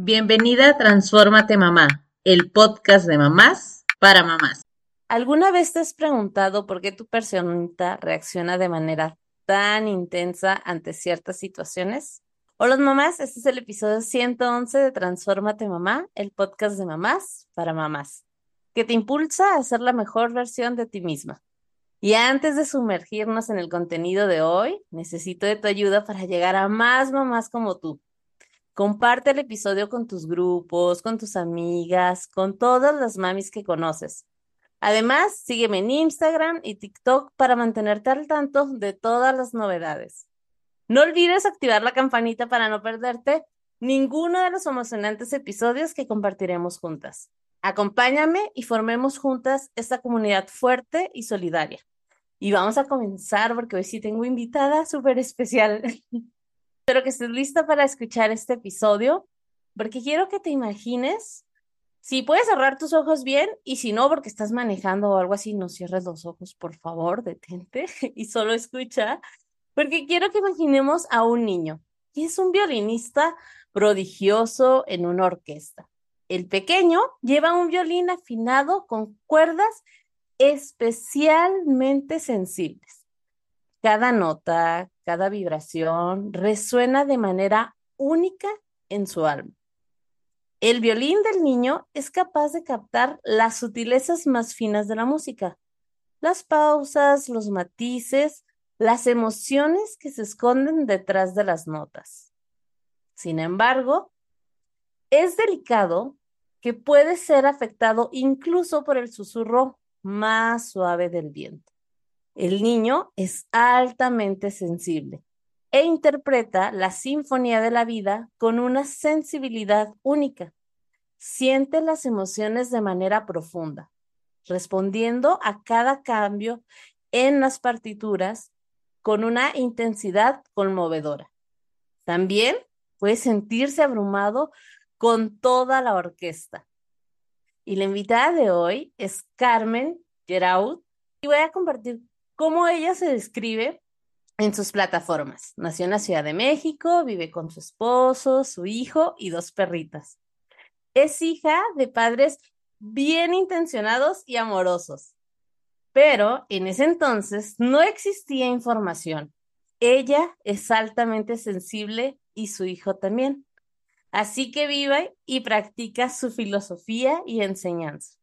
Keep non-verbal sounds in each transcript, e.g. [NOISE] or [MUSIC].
Bienvenida a Transfórmate Mamá, el podcast de mamás para mamás. ¿Alguna vez te has preguntado por qué tu personita reacciona de manera tan intensa ante ciertas situaciones? Hola mamás, este es el episodio 111 de Transfórmate Mamá, el podcast de mamás para mamás, que te impulsa a ser la mejor versión de ti misma. Y antes de sumergirnos en el contenido de hoy, necesito de tu ayuda para llegar a más mamás como tú Comparte el episodio con tus grupos, con tus amigas, con todas las mamis que conoces. Además, sígueme en Instagram y TikTok para mantenerte al tanto de todas las novedades. No olvides activar la campanita para no perderte ninguno de los emocionantes episodios que compartiremos juntas. Acompáñame y formemos juntas esta comunidad fuerte y solidaria. Y vamos a comenzar porque hoy sí tengo invitada súper especial. [LAUGHS] Espero que estés lista para escuchar este episodio, porque quiero que te imagines, si puedes cerrar tus ojos bien, y si no, porque estás manejando o algo así, no cierres los ojos, por favor, detente [LAUGHS] y solo escucha, porque quiero que imaginemos a un niño, que es un violinista prodigioso en una orquesta. El pequeño lleva un violín afinado con cuerdas especialmente sensibles. Cada nota, cada vibración resuena de manera única en su alma. El violín del niño es capaz de captar las sutilezas más finas de la música, las pausas, los matices, las emociones que se esconden detrás de las notas. Sin embargo, es delicado que puede ser afectado incluso por el susurro más suave del viento. El niño es altamente sensible e interpreta la sinfonía de la vida con una sensibilidad única. Siente las emociones de manera profunda, respondiendo a cada cambio en las partituras con una intensidad conmovedora. También puede sentirse abrumado con toda la orquesta. Y la invitada de hoy es Carmen Geraud y voy a compartir cómo ella se describe en sus plataformas. Nació en la Ciudad de México, vive con su esposo, su hijo y dos perritas. Es hija de padres bien intencionados y amorosos. Pero en ese entonces no existía información. Ella es altamente sensible y su hijo también. Así que vive y practica su filosofía y enseñanza.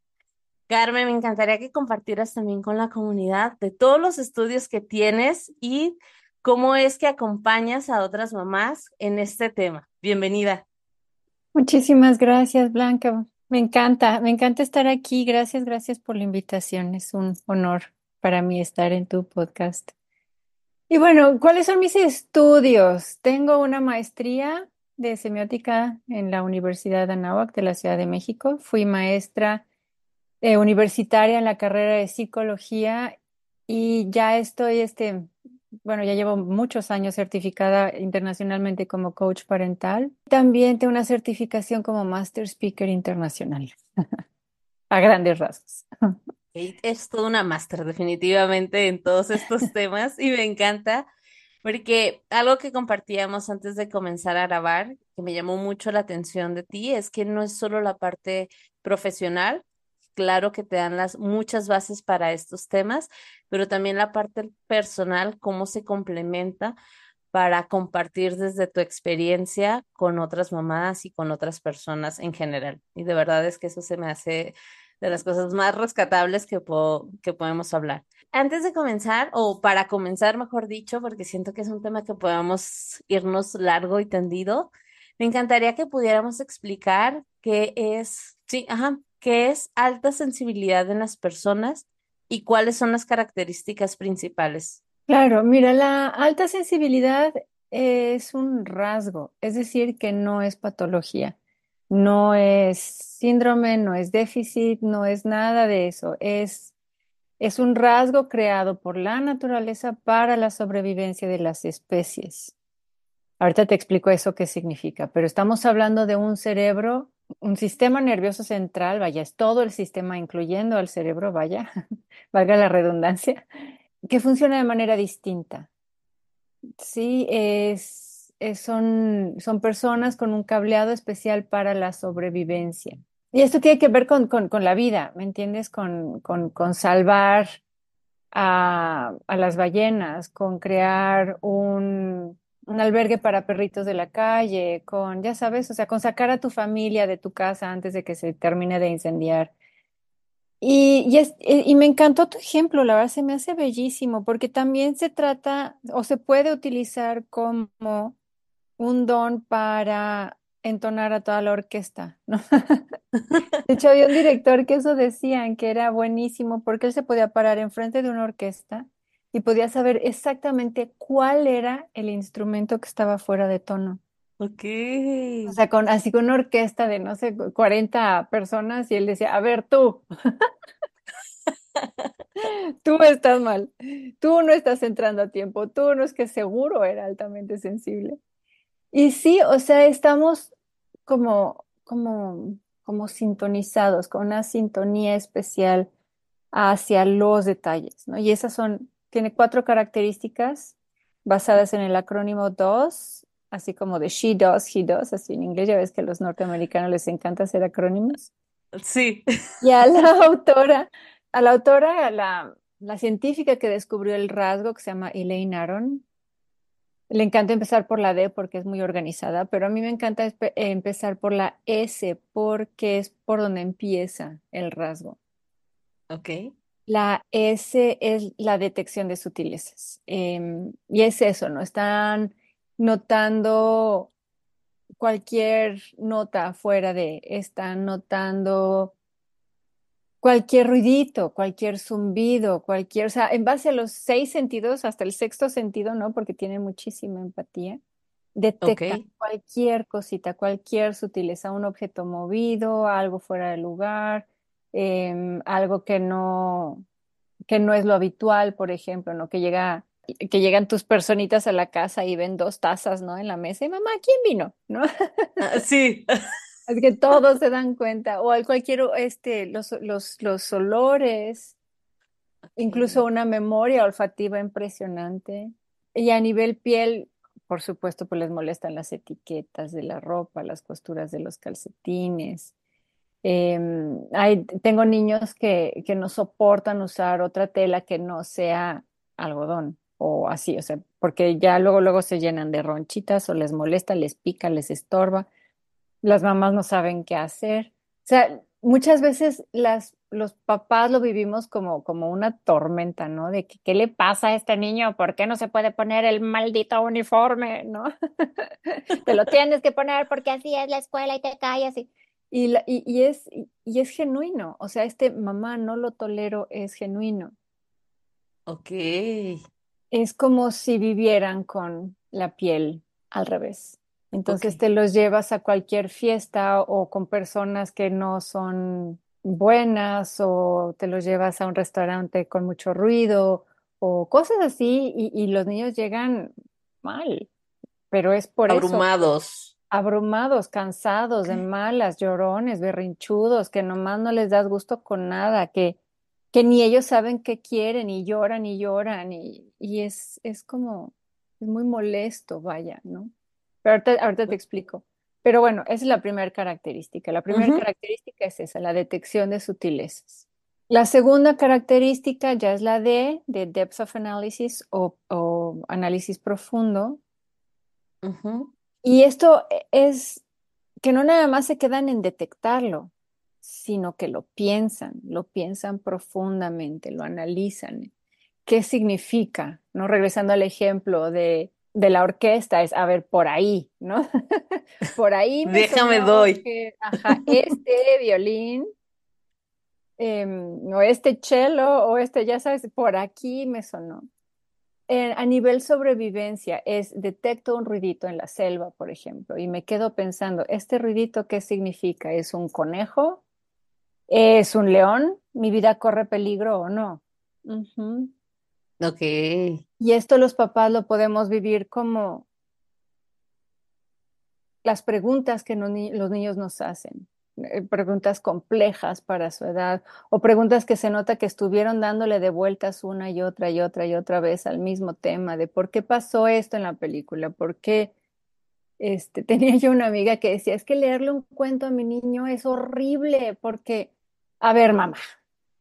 Carmen, me encantaría que compartieras también con la comunidad de todos los estudios que tienes y cómo es que acompañas a otras mamás en este tema. Bienvenida. Muchísimas gracias, Blanca. Me encanta, me encanta estar aquí. Gracias, gracias por la invitación. Es un honor para mí estar en tu podcast. Y bueno, ¿cuáles son mis estudios? Tengo una maestría de semiótica en la Universidad de Anáhuac de la Ciudad de México. Fui maestra eh, universitaria en la carrera de psicología y ya estoy, este, bueno, ya llevo muchos años certificada internacionalmente como coach parental. También tengo una certificación como Master Speaker Internacional, [LAUGHS] a grandes rasgos. Es toda una máster definitivamente en todos estos [LAUGHS] temas y me encanta porque algo que compartíamos antes de comenzar a grabar, que me llamó mucho la atención de ti, es que no es solo la parte profesional, claro que te dan las muchas bases para estos temas, pero también la parte personal, cómo se complementa para compartir desde tu experiencia con otras mamás y con otras personas en general. Y de verdad es que eso se me hace de las cosas más rescatables que, que podemos hablar. Antes de comenzar, o para comenzar, mejor dicho, porque siento que es un tema que podamos irnos largo y tendido, me encantaría que pudiéramos explicar qué es, sí, ajá, qué es alta sensibilidad en las personas y cuáles son las características principales. Claro, mira, la alta sensibilidad es un rasgo, es decir, que no es patología, no es síndrome, no es déficit, no es nada de eso, es, es un rasgo creado por la naturaleza para la sobrevivencia de las especies. Ahorita te explico eso qué significa, pero estamos hablando de un cerebro un sistema nervioso central, vaya, es todo el sistema, incluyendo al cerebro, vaya, [LAUGHS] valga la redundancia, que funciona de manera distinta. Sí, es, son, son personas con un cableado especial para la sobrevivencia. Y esto tiene que ver con, con, la vida, ¿me entiendes? Con, con, con salvar a, a las ballenas, con crear un, un albergue para perritos de la calle, con, ya sabes, o sea, con sacar a tu familia de tu casa antes de que se termine de incendiar. Y, y, es- y y me encantó tu ejemplo, la verdad se me hace bellísimo, porque también se trata o se puede utilizar como un don para entonar a toda la orquesta, ¿no? [LAUGHS] De hecho, había un director que eso decían que era buenísimo porque él se podía parar enfrente de una orquesta y podía saber exactamente cuál era el instrumento que estaba fuera de tono. Ok. O sea, con, así con una orquesta de, no sé, 40 personas y él decía, a ver, tú, [LAUGHS] tú estás mal, tú no estás entrando a tiempo, tú no es que seguro era altamente sensible. Y sí, o sea, estamos como, como, como sintonizados, con una sintonía especial hacia los detalles, ¿no? Y esas son, tiene cuatro características basadas en el acrónimo DOS, así como de she does, he does, así en inglés, ya ves que a los norteamericanos les encanta hacer acrónimos. Sí. Y a la [LAUGHS] autora, a la autora, a la, la científica que descubrió el rasgo, que se llama Elaine Aron, le encanta empezar por la D porque es muy organizada, pero a mí me encanta empezar por la S porque es por donde empieza el rasgo. Ok. La S es la detección de sutilezas. Em, y es eso, ¿no? Están notando cualquier nota fuera de, están notando cualquier ruidito, cualquier zumbido, cualquier, o sea, en base a los seis sentidos, hasta el sexto sentido, ¿no? Porque tiene muchísima empatía, detectan Ok. cualquier cosita, cualquier sutileza, un objeto movido, algo fuera de lugar, em, algo que no, que no es lo habitual, por ejemplo, ¿no? Que llega, que llegan tus personitas a la casa y ven dos tazas, ¿no? En la mesa y mamá, ¿quién vino? ¿No? Ah, sí. [LAUGHS] [LAUGHS] Así que todos se dan cuenta, o al cualquier, este, los, los, los olores, incluso una memoria olfativa impresionante. Y a nivel piel, por supuesto, pues les molestan las etiquetas de la ropa, las costuras de los calcetines. Em, hay, tengo niños que, que no soportan usar otra tela que no sea algodón o así, o sea, porque ya luego, luego se llenan de ronchitas o les molesta, les pica, les estorba las mamás no saben qué hacer. O sea, muchas veces las, los papás lo vivimos como, como una tormenta, ¿no? De que, ¿qué le pasa a este niño? ¿Por qué no se puede poner el maldito uniforme, ¿no? [LAUGHS] Te lo tienes que poner porque así es la escuela y te callas. Y, y, la- y, y es, y, y es genuino. O sea, este mamá no lo tolero es genuino. Ok. Es como si vivieran con la piel al revés. Entonces te los llevas a cualquier fiesta o con personas que no son buenas o te los llevas a un restaurante con mucho ruido o cosas así y, y los niños llegan mal, pero es por eso, Abrumados. Abrumados, cansados, de malas, llorones, berrinchudos, que nomás no les das gusto con nada, que, que ni ellos saben qué quieren y lloran y lloran y, y es, es como, es muy molesto, vaya, ¿no? Pero ahorita, ahorita te explico. Pero bueno, esa es la primera característica. La primera característica es esa, la detección de sutilezas. La segunda característica ya es la D, de depth of analysis o, o análisis profundo. Y esto es que no nada más se quedan en detectarlo, sino que lo piensan, lo piensan profundamente, lo analizan. ¿Qué significa? ¿No? Regresando al ejemplo de, de la orquesta, es, a ver, por ahí, ¿no? [LAUGHS] Por ahí me Déjame doy. que, ajá, este violín, em, o este cello, o este, ya sabes, por aquí me sonó. Eh, a nivel sobrevivencia, es detecto un ruidito en la selva, por ejemplo, y me quedo pensando, ¿este ruidito qué significa? ¿Es un conejo? ¿Es un león? ¿Mi vida corre peligro o no? Ujú. Ok. Y esto los papás lo podemos vivir como las preguntas que no los niños nos hacen, preguntas complejas para su edad o preguntas que se nota que estuvieron dándole de vueltas una y otra y otra y otra vez al mismo tema de por qué pasó esto en la película, por qué, este, [LAUGHS] tenía yo una amiga que decía, es que leerle un cuento a mi niño es horrible porque, a ver, mamá,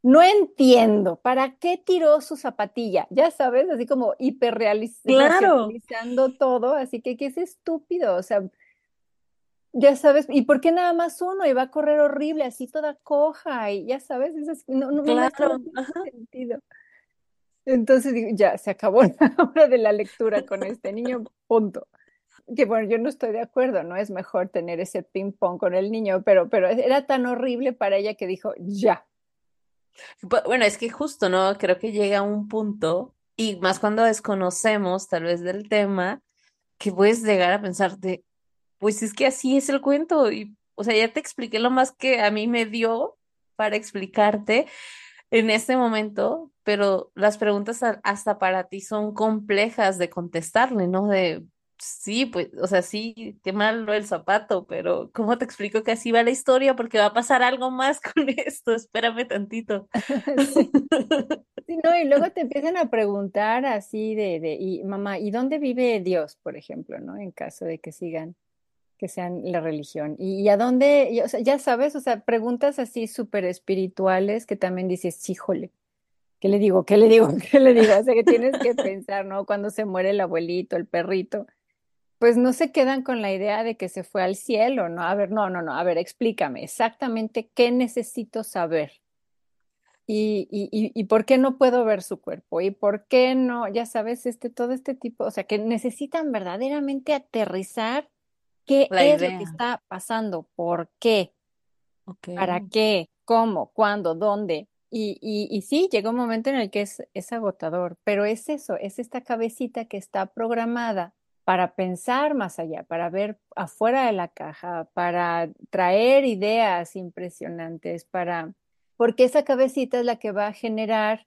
no entiendo, ¿para qué tiró su zapatilla? Ya sabes, así como hiperrealizando todo, así que, que es estúpido, o sea, ya sabes, ¿y por qué nada más uno? Y va a correr horrible, así toda coja, y ya sabes, no, no, me hace sentido. Entonces digo, ya, se acabó [LAUGHS] la hora de la lectura con este niño, punto. Que bueno, yo no estoy de acuerdo, ¿no? Es mejor tener ese ping pong con el niño, pero, pero era tan horrible para ella que dijo, ya. Bueno, es que justo, ¿no? Creo que llega un punto, y más cuando desconocemos tal vez del tema, que puedes llegar a pensar de, pues es que así es el cuento y, o sea, ya te expliqué lo más que a mí me dio para explicarte en este momento, pero las preguntas hasta para ti son complejas de contestarle, ¿no? De, sí, pues, o sea, sí, qué malo el zapato, pero ¿cómo te explico que así va la historia? Porque va a pasar algo más [LAUGHS] con esto, espérame tantito. [LAUGHS] Sí. no, y luego te empiezan a preguntar así de, de, y mamá, ¿y dónde vive Dios, por ejemplo, ¿no? En caso de que sigan que sean la religión. ¿Y, a dónde? ya sabes, o sea, preguntas así súper espirituales que también dices, híjole, ¿qué le digo? ¿Qué le digo? [LAUGHS] ¿Qué le digo? O sea, que tienes que pensar, ¿no? Cuando se muere el abuelito, el perrito, pues no se quedan con la idea de que se fue al cielo, ¿no? A ver, no, no, no, a ver, explícame exactamente qué necesito saber. Y, y, y, por qué no puedo ver su cuerpo y por qué no, ya sabes, este, todo este tipo, o sea, que necesitan verdaderamente aterrizar ¿Qué es lo que está pasando? ¿Por qué? ¿Para qué? ¿Cómo? ¿Cuándo? ¿Dónde? Y, y, y, sí, llega un momento en el que es, es agotador, pero es eso, es esta cabecita que está programada para pensar más allá, para ver afuera de la caja, para traer ideas impresionantes, para, porque esa cabecita es la que va a generar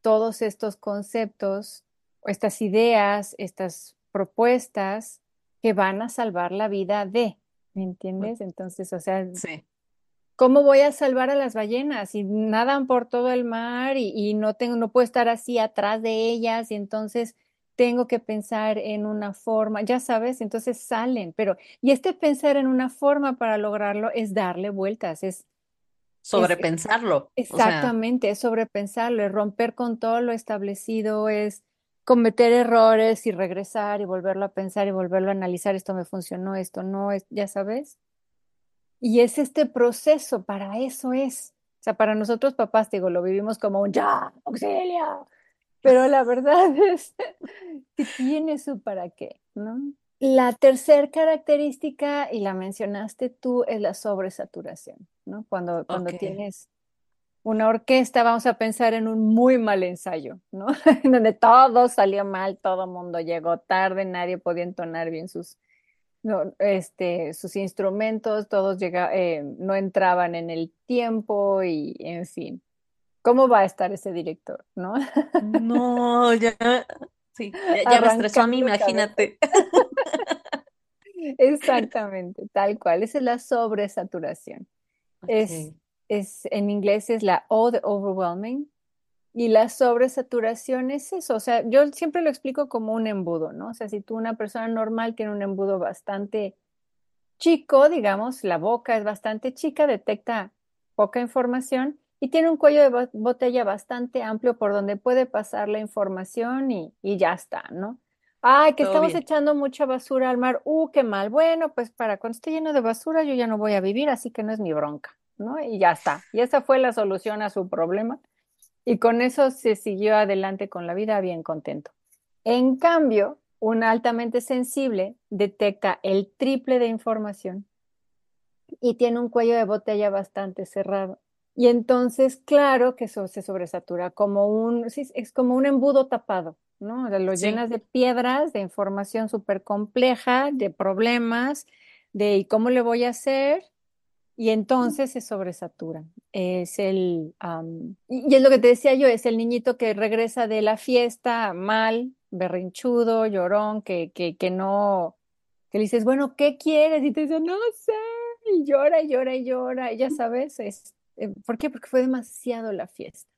todos estos conceptos, estas ideas, estas propuestas que van a salvar la vida de, ¿me entiendes? Entonces, o sea, ¿cómo voy a salvar a las ballenas? Si nadan por todo el mar y, no tengo, no puedo estar así atrás de ellas y entonces tengo que pensar en una forma, ya sabes, entonces salen, pero, y este pensar en una forma para lograrlo es darle vueltas, es sobrepensarlo. exactamente, es sobrepensarlo, es romper con todo lo establecido, es cometer errores y regresar y volverlo a pensar y volverlo a analizar, esto me funcionó, esto no, es, ya sabes. Y es este proceso, para eso es. O sea, para nosotros papás, digo, lo vivimos como un ya, auxilio. Pero la verdad [LAUGHS] es que tiene su para qué, ¿no? La tercera característica, y la mencionaste tú, es la sobresaturación, ¿no? Cuando, cuando tienes una orquesta, vamos a pensar en un muy mal ensayo, ¿no? [LAUGHS] En donde todo salió mal, todo mundo llegó tarde, nadie podía entonar bien sus, no, este, sus instrumentos, todos llega, eh, no entraban en el tiempo y, en fin. ¿Cómo va a estar ese director, no? [LAUGHS] No, ya, sí, ya, me estresó a mí, imagínate. [LAUGHS] Exactamente, tal cual. Esa es la sobresaturación. Es es, en inglés es la O de overwhelming, y la sobresaturación es eso, o sea, yo siempre lo explico como un embudo, ¿no? O sea, si tú una persona normal tiene un embudo bastante chico, digamos, la boca es bastante chica, detecta poca información y tiene un cuello de botella bastante amplio por donde puede pasar la información y, ya está, ¿no? Ay, que estamos echando mucha basura al mar. Uh, qué mal. Bueno, pues para cuando esté lleno de basura yo ya no voy a vivir, así que no es mi bronca. ¿No? Y ya está. Y esa fue la solución a su problema. Y con eso se siguió adelante con la vida bien contento. En cambio, un altamente sensible detecta el triple de información y tiene un cuello de botella bastante cerrado. Y entonces, claro que eso se sobresatura, como un, es como un embudo tapado, ¿no? lo llenas de piedras, de información súper compleja, de problemas, de ¿y cómo le voy a hacer? Y entonces se sobresaturan. Es el, y es lo que te decía yo, es el niñito que regresa de la fiesta mal, berrinchudo, llorón, que, que, que no, que le dices, bueno, ¿qué quieres? Y te dice, no sé, y llora y llora y llora, y ya sabes, es, eh, ¿por qué? Porque fue demasiado la fiesta.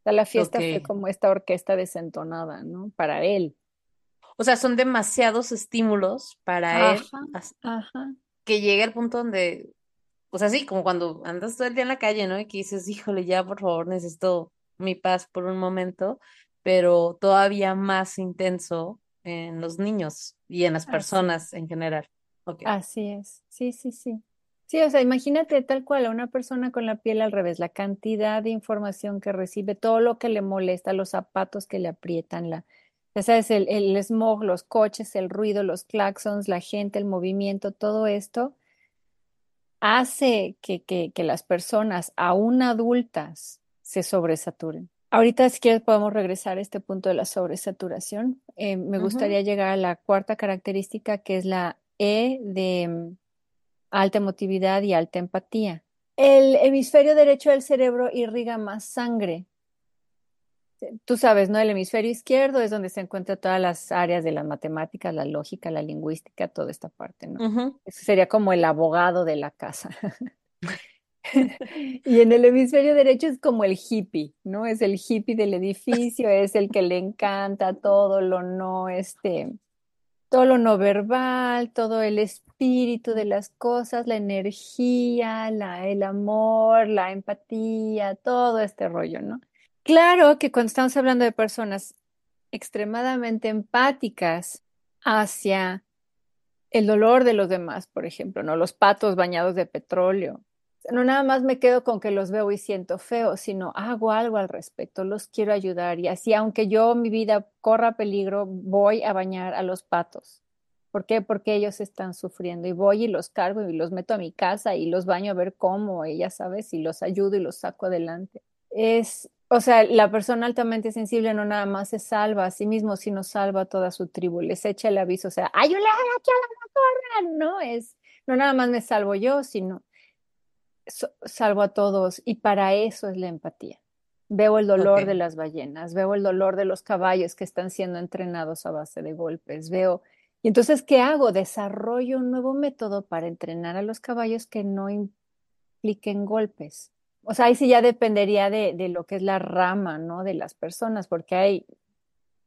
O sea, la fiesta fue como esta orquesta desentonada, ¿no? Para él. O sea, son demasiados estímulos para él Ajá, que llega el punto donde, o sea, sí, como cuando andas todo el día en la calle, ¿no? Y que dices, híjole, ya por favor, necesito mi paz por un momento, pero todavía más intenso en los niños y en las Así, personas en general. Así es. Sí, sí, sí. Sí, o sea, imagínate tal cual a una persona con la piel al revés, la cantidad de información que recibe, todo lo que le molesta, los zapatos que le aprietan, la, ya sabes, el, el smog, los coches, el ruido, los claxons, la gente, el movimiento, todo esto hace que, que, que las personas, aún adultas, se sobresaturen. Ahorita, si quieres, podemos regresar a este punto de la sobresaturación. Eh, me gustaría llegar a la cuarta característica, que es la E de mm, alta emotividad y alta empatía. El hemisferio derecho del cerebro irriga más sangre. Tú sabes, ¿no? El hemisferio izquierdo es donde se encuentran todas las áreas de las matemáticas, la lógica, la lingüística, toda esta parte, ¿no? Eso sería como el abogado de la casa. [LAUGHS] [LAUGHS] Y en el hemisferio derecho es como el hippie, ¿no? Es el hippie del edificio, es el que le encanta todo lo no, este, todo lo no verbal, todo el espíritu de las cosas, la energía, la, el amor, la empatía, todo este rollo, ¿no? Claro que cuando estamos hablando de personas extremadamente empáticas hacia el dolor de los demás, por ejemplo, ¿no? Los patos bañados de petróleo. No nada más me quedo con que los veo y siento feo, sino hago algo al respecto, los quiero ayudar y así, aunque yo mi vida corra peligro, voy a bañar a los patos. ¿Por qué? Porque ellos están sufriendo y voy y los cargo y los meto a mi casa y los baño a ver cómo, ella sabes, y los ayudo y los saco adelante. Es, o sea, la persona altamente sensible no nada más se salva a sí mismo, sino salva a toda su tribu, les echa el aviso, o sea, ¡ay, un león aquí a la motorra! No es, no nada más me salvo yo, sino so- salvo a todos, y para eso es la empatía. Veo el dolor de las ballenas, veo el dolor de los caballos que están siendo entrenados a base de golpes, veo... Y entonces, ¿qué hago? Desarrollo un nuevo método para entrenar a los caballos que no impliquen golpes. O sea, ahí sí ya dependería de, de lo que es la rama, ¿no? De las personas, porque hay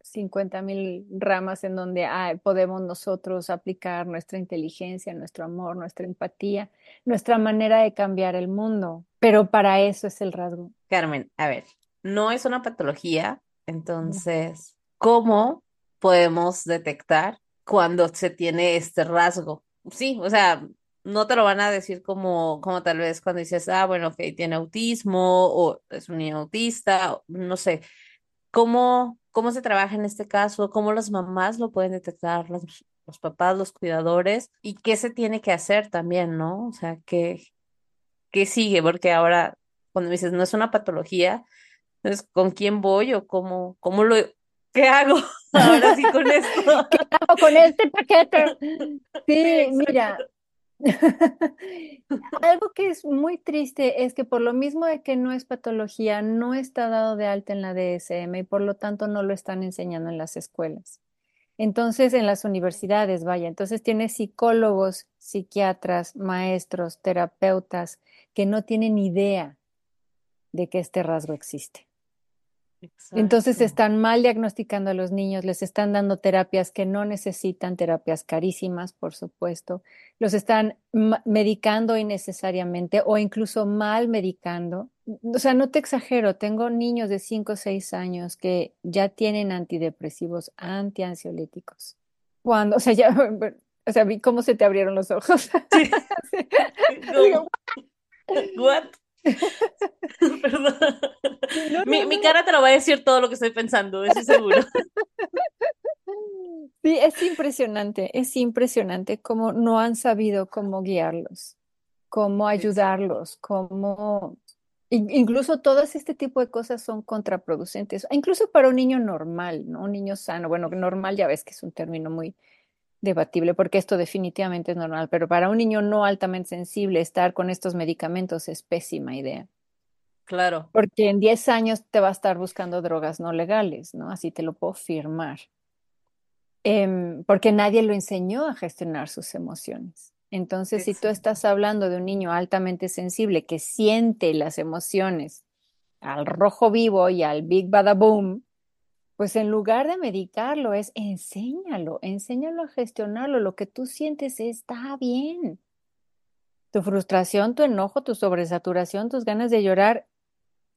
cincuenta mil ramas en donde ah, podemos nosotros aplicar nuestra inteligencia, nuestro amor, nuestra empatía, nuestra manera de cambiar el mundo. Pero para eso es el rasgo. Carmen, a ver, no es una patología, entonces, ¿cómo podemos detectar cuando se tiene este rasgo? Sí, o sea, no te lo van a decir como, como tal vez cuando dices, ah, bueno, ok, tiene autismo o es un niño autista, o no sé, ¿cómo, cómo se trabaja en este caso? ¿Cómo las mamás lo pueden detectar, los, los papás, los cuidadores? ¿Y qué se tiene que hacer también, ¿no? O sea, ¿qué, qué sigue? Porque ahora, cuando me dices, no es una patología, entonces, ¿con quién voy o cómo, cómo lo, qué hago [LAUGHS] ahora sí con esto? [LAUGHS] ¿Qué hago con este paquete? [LAUGHS] Sí, mira, [LAUGHS] algo que es muy triste es que por lo mismo de que no es patología, no está dado de alta en la DSM y por lo tanto no lo están enseñando en las escuelas. Entonces, en las universidades, vaya, entonces tienes psicólogos, psiquiatras, maestros, terapeutas que no tienen idea de que este rasgo existe. Entonces están mal diagnosticando a los niños, les están dando terapias que no necesitan, terapias carísimas, por supuesto, los están medicando innecesariamente o incluso mal medicando. O sea, no te exagero, tengo niños de 5 o 6 años que ya tienen antidepresivos, antiansiolíticos. Cuando, o sea, ya, [LAUGHS] o sea, vi cómo se te abrieron los ojos. Sí, [LAUGHS] What? [LAUGHS] Perdón. no, no, Mi, cara te lo va a decir todo lo que estoy pensando, eso seguro. [LAUGHS] Sí, es impresionante, es impresionante cómo no han sabido cómo guiarlos, cómo ayudarlos, cómo... in- Incluso todas este tipo de cosas son contraproducentes, incluso para un niño normal, ¿no? Un niño sano. Bueno, normal ya ves que es un término muy debatible porque esto definitivamente es normal, pero para un niño no altamente sensible estar con estos medicamentos es pésima idea, Claro, porque en 10 años te va a estar buscando drogas no legales, ¿no? Así te lo puedo firmar. em, porque nadie lo enseñó a gestionar sus emociones. Entonces, si tú estás hablando de un niño altamente sensible que siente las emociones al rojo vivo y al big bada boom, pues en lugar de medicarlo, es enséñalo, enséñalo a gestionarlo. Lo que tú sientes está bien. Tu frustración, tu enojo, tu sobresaturación, tus ganas de llorar,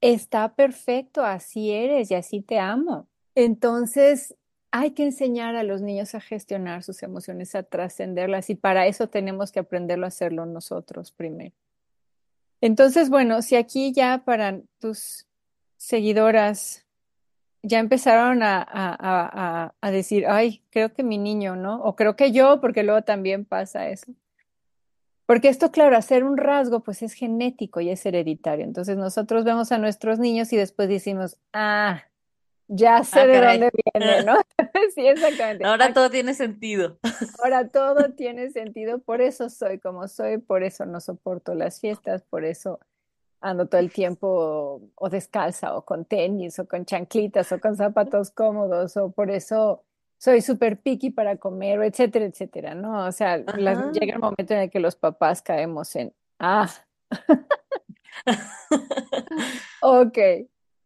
está perfecto, así eres y así te amo. Entonces, hay que enseñar a los niños a gestionar sus emociones, a trascenderlas y para eso tenemos que aprenderlo a hacerlo nosotros primero. Entonces, bueno, si aquí ya para tus seguidoras ya empezaron a, decir, ay, creo que mi niño, ¿no? O creo que yo, porque luego también pasa eso. Porque esto, claro, hacer un rasgo, pues es genético y es hereditario. Entonces nosotros vemos a nuestros niños y después decimos, ah, ya sé ah, de dónde viene, ¿no? [LAUGHS] sí, exactamente. Ahora todo tiene sentido. Ahora [LAUGHS] todo tiene sentido, por eso soy como soy, por eso no soporto las fiestas, por eso ando todo el tiempo o descalza o con tenis o con chanclitas o con zapatos cómodos o por eso soy súper picky para comer o etcétera, etcétera, ¿no? O sea, llega el momento en el que los papás caemos en, ah, [LAUGHS] ok,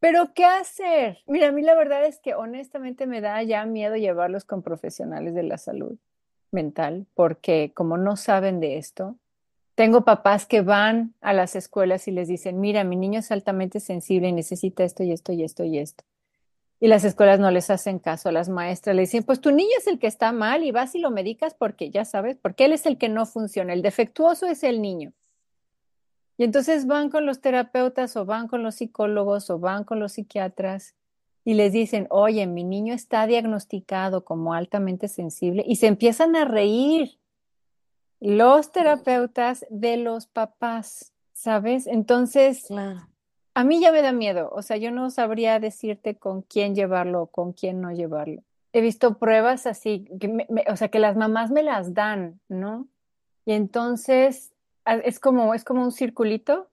pero ¿qué hacer? Mira, a mí la verdad es que honestamente me da ya miedo llevarlos con profesionales de la salud mental porque como no saben de esto, tengo papás que van a las escuelas y les dicen, mira, mi niño es altamente sensible y necesita esto y esto y esto y esto. Y las escuelas no les hacen caso las maestras, le dicen, pues tu niño es el que está mal y vas y lo medicas porque ya sabes, porque él es el que no funciona, el defectuoso es el niño. Y entonces van con los terapeutas o van con los psicólogos o van con los psiquiatras y les dicen, oye, mi niño está diagnosticado como altamente sensible y se empiezan a reír los terapeutas de los papás, ¿sabes? Entonces, a mí ya me da miedo, o sea, yo no sabría decirte con quién llevarlo o con quién no llevarlo. He visto pruebas así, que o sea, que las mamás me las dan, ¿no? Y entonces es como, es como un circulito,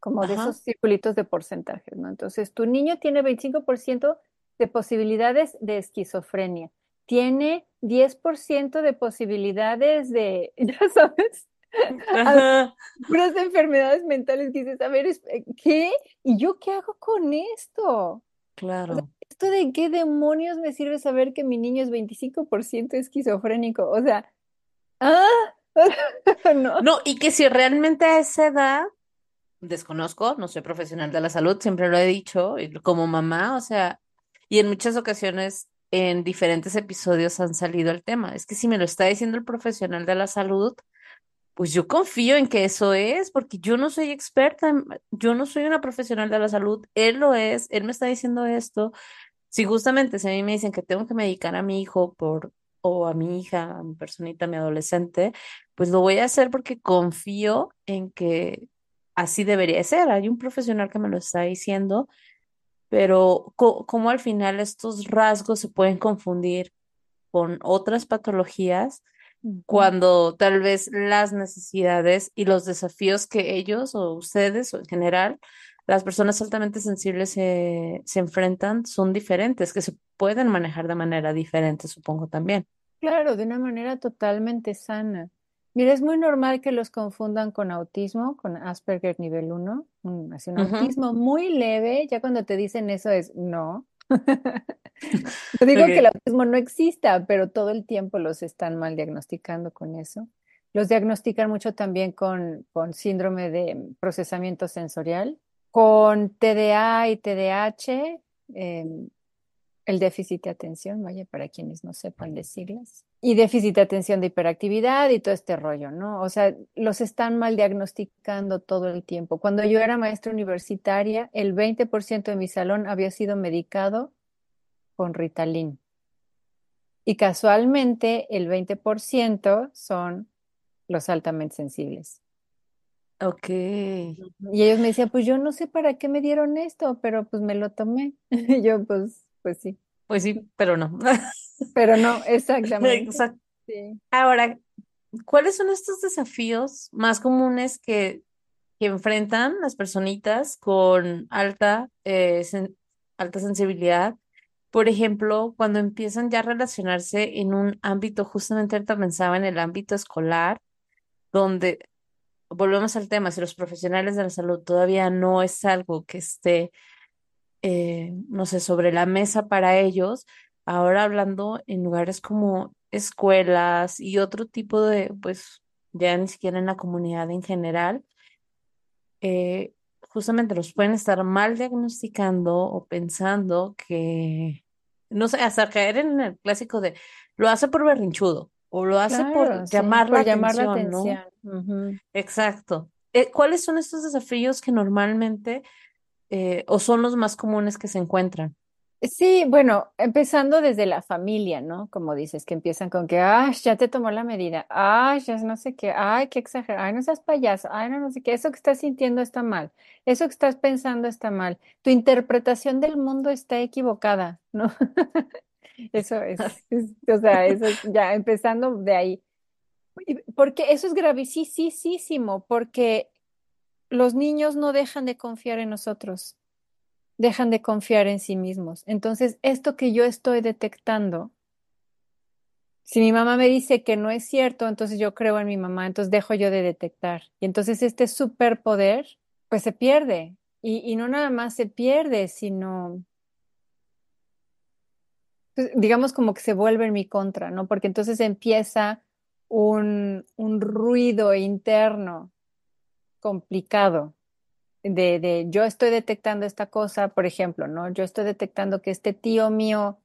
como de esos circulitos de porcentajes, ¿no? Entonces, tu niño tiene 25% de posibilidades de esquizofrenia tiene 10% de posibilidades de, [LAUGHS] ya sabes, puras enfermedades mentales que dices, a ver, eh, ¿qué? ¿Y yo qué hago con esto? Claro. ¿Esto de qué demonios me sirve saber que mi niño es 25% esquizofrénico? O sea, ah, [LAUGHS] no. No, y que si realmente a esa edad, desconozco, no soy profesional de la salud, siempre lo he dicho, como mamá, o sea, y en muchas ocasiones en diferentes episodios han salido el tema. Es que si me lo está diciendo el profesional de la salud, pues yo confío en que eso es, porque yo no soy experta, yo no soy una profesional de la salud, él lo es, él me está diciendo esto. Si justamente si a mí me dicen que tengo que medicar a mi hijo por o a mi hija, a mi personita, a mi adolescente, pues lo voy a hacer porque confío en que así debería ser. Hay un profesional que me lo está diciendo pero cómo al final estos rasgos se pueden confundir con otras patologías cuando tal vez las necesidades y los desafíos que ellos o ustedes o en general, las personas altamente sensibles se, se enfrentan son diferentes, que se pueden manejar de manera diferente, supongo también. Claro, de una manera totalmente sana. Mira, es muy normal que los confundan con autismo, con Asperger nivel 1, un, así un autismo muy leve, ya cuando te dicen eso es no. [LAUGHS] Yo digo que el autismo no exista, pero todo el tiempo los están mal diagnosticando con eso. Los diagnostican mucho también con, con síndrome de procesamiento sensorial, con TDA y TDAH, em, el déficit de atención, vaya, para quienes no sepan decirlas y déficit de atención de hiperactividad y todo este rollo, ¿no? O sea, los están mal diagnosticando todo el tiempo. Cuando yo era maestra universitaria, el 20% de mi salón había sido medicado con Ritalin. Y casualmente el 20% son los altamente sensibles. Ok. Y ellos me decían, pues yo no sé para qué me dieron esto, pero pues me lo tomé. [LAUGHS] Y yo, pues, pues sí. Pues sí, pero no. [LAUGHS] Pero no, exactamente. Ahora, ¿cuáles son estos desafíos más comunes que, que enfrentan las personitas con alta, eh, alta sensibilidad? Por ejemplo, cuando empiezan ya a relacionarse en un ámbito, justamente ahorita pensaba en el ámbito escolar, donde volvemos al tema, si los profesionales de la salud todavía no es algo que esté eh, no sé, sobre la mesa para ellos, ahora hablando en lugares como escuelas y otro tipo de, pues ya ni siquiera en la comunidad en general, eh, justamente los pueden estar mal diagnosticando o pensando que, no sé, hasta caer en el clásico de lo hace por berrinchudo o lo hace Claro, por sí, llamar la por llamar la atención, ¿no? atención. Ujú. Exacto. Eh, ¿cuáles son estos desafíos que normalmente eh, o son los más comunes que se encuentran? Sí, bueno, empezando desde la familia, ¿no? Como dices, que empiezan con que, ay, ya te tomó la medida, ay, ya no sé qué, ay, qué exagerado, ay, no seas payaso, ay, no, no sé qué, eso que estás sintiendo está mal, eso que estás pensando está mal, tu interpretación del mundo está equivocada, [LAUGHS] ¿no? Eso es, [LAUGHS] es- o sea, eso es ya empezando de ahí. Porque eso es gravísimo, porque los niños no dejan de confiar en nosotros. Dejan de confiar en sí mismos. Entonces, esto que yo estoy detectando, si mi mamá me dice que no es cierto, entonces yo creo en mi mamá, entonces dejo yo de detectar. Y entonces este superpoder, pues se pierde. Y, no nada más se pierde, sino, pues, digamos como que se vuelve en mi contra, ¿no? Porque entonces empieza un, un ruido interno complicado de, de yo estoy detectando esta cosa, por ejemplo, ¿no? Yo estoy detectando que este tío mío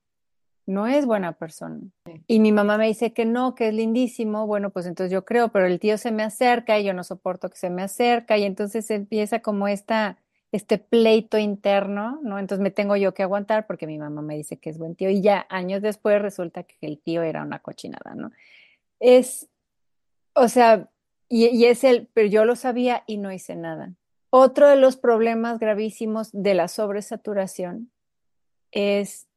no es buena persona. Y mi mamá me dice que no, que es lindísimo. Bueno, pues entonces yo creo, pero el tío se me acerca y yo no soporto que se me acerca y entonces empieza como esta, este pleito interno, ¿no? Entonces me tengo yo que aguantar porque mi mamá me dice que es buen tío y ya años después resulta que el tío era una cochinada, ¿no? Es, o sea, y, y es el, pero yo lo sabía y no hice nada. Otro de los problemas gravísimos de la sobresaturación es